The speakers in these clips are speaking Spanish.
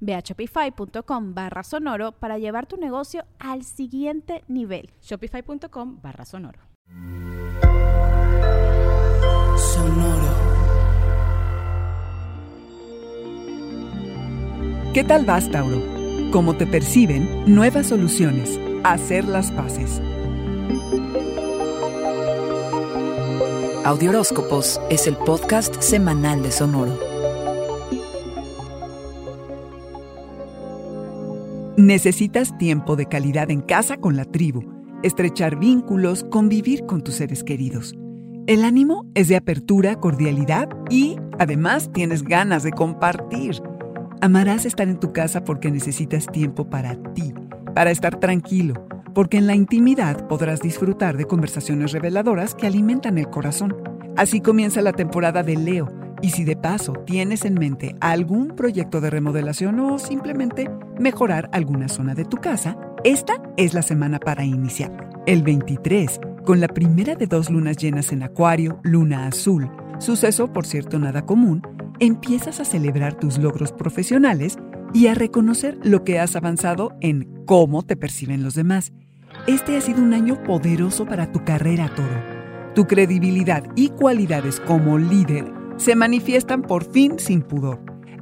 Ve a shopify.com barra sonoro para llevar tu negocio al siguiente nivel. Shopify.com barra sonoro. Sonoro. ¿Qué tal vas, Tauro? ¿Cómo te perciben? Nuevas soluciones. Hacer las paces. Audioróscopos es el podcast semanal de Sonoro. Necesitas tiempo de calidad en casa con la tribu, estrechar vínculos, convivir con tus seres queridos. El ánimo es de apertura, cordialidad y, además, tienes ganas de compartir. Amarás estar en tu casa porque necesitas tiempo para ti, para estar tranquilo, porque en la intimidad podrás disfrutar de conversaciones reveladoras que alimentan el corazón. Así comienza la temporada de Leo y si de paso tienes en mente algún proyecto de remodelación o simplemente mejorar alguna zona de tu casa, esta es la semana para iniciar. El 23, con la primera de dos lunas llenas en Acuario, luna azul, suceso por cierto nada común, empiezas a celebrar tus logros profesionales y a reconocer lo que has avanzado en cómo te perciben los demás. Este ha sido un año poderoso para tu carrera, Toro. Tu credibilidad y cualidades como líder se manifiestan por fin sin pudor.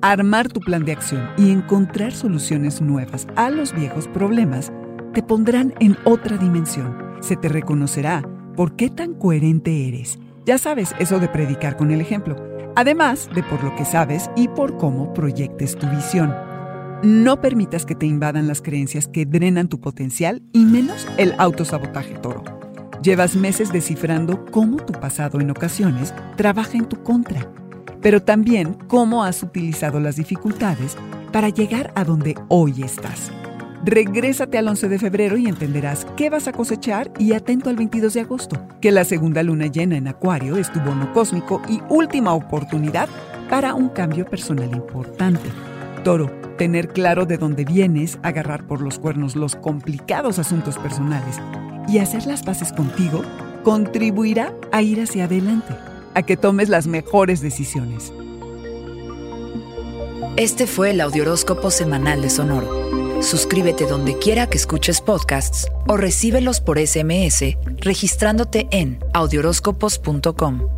Armar tu plan de acción y encontrar soluciones nuevas a los viejos problemas te pondrán en otra dimensión. Se te reconocerá por qué tan coherente eres. Ya sabes eso de predicar con el ejemplo, además de por lo que sabes y por cómo proyectes tu visión. No permitas que te invadan las creencias que drenan tu potencial y menos el autosabotaje toro. Llevas meses descifrando cómo tu pasado en ocasiones trabaja en tu contra, pero también cómo has utilizado las dificultades para llegar a donde hoy estás. Regrésate al 11 de febrero y entenderás qué vas a cosechar y atento al 22 de agosto, que la segunda luna llena en Acuario es tu bono cósmico y última oportunidad para un cambio personal importante. Toro, tener claro de dónde vienes, agarrar por los cuernos los complicados asuntos personales y hacer las paces contigo contribuirá a ir hacia adelante, a que tomes las mejores decisiones. Este fue el Audioróscopo Semanal de Sonoro. Suscríbete donde quiera que escuches podcasts o recíbelos por SMS registrándote en audioróscopos.com.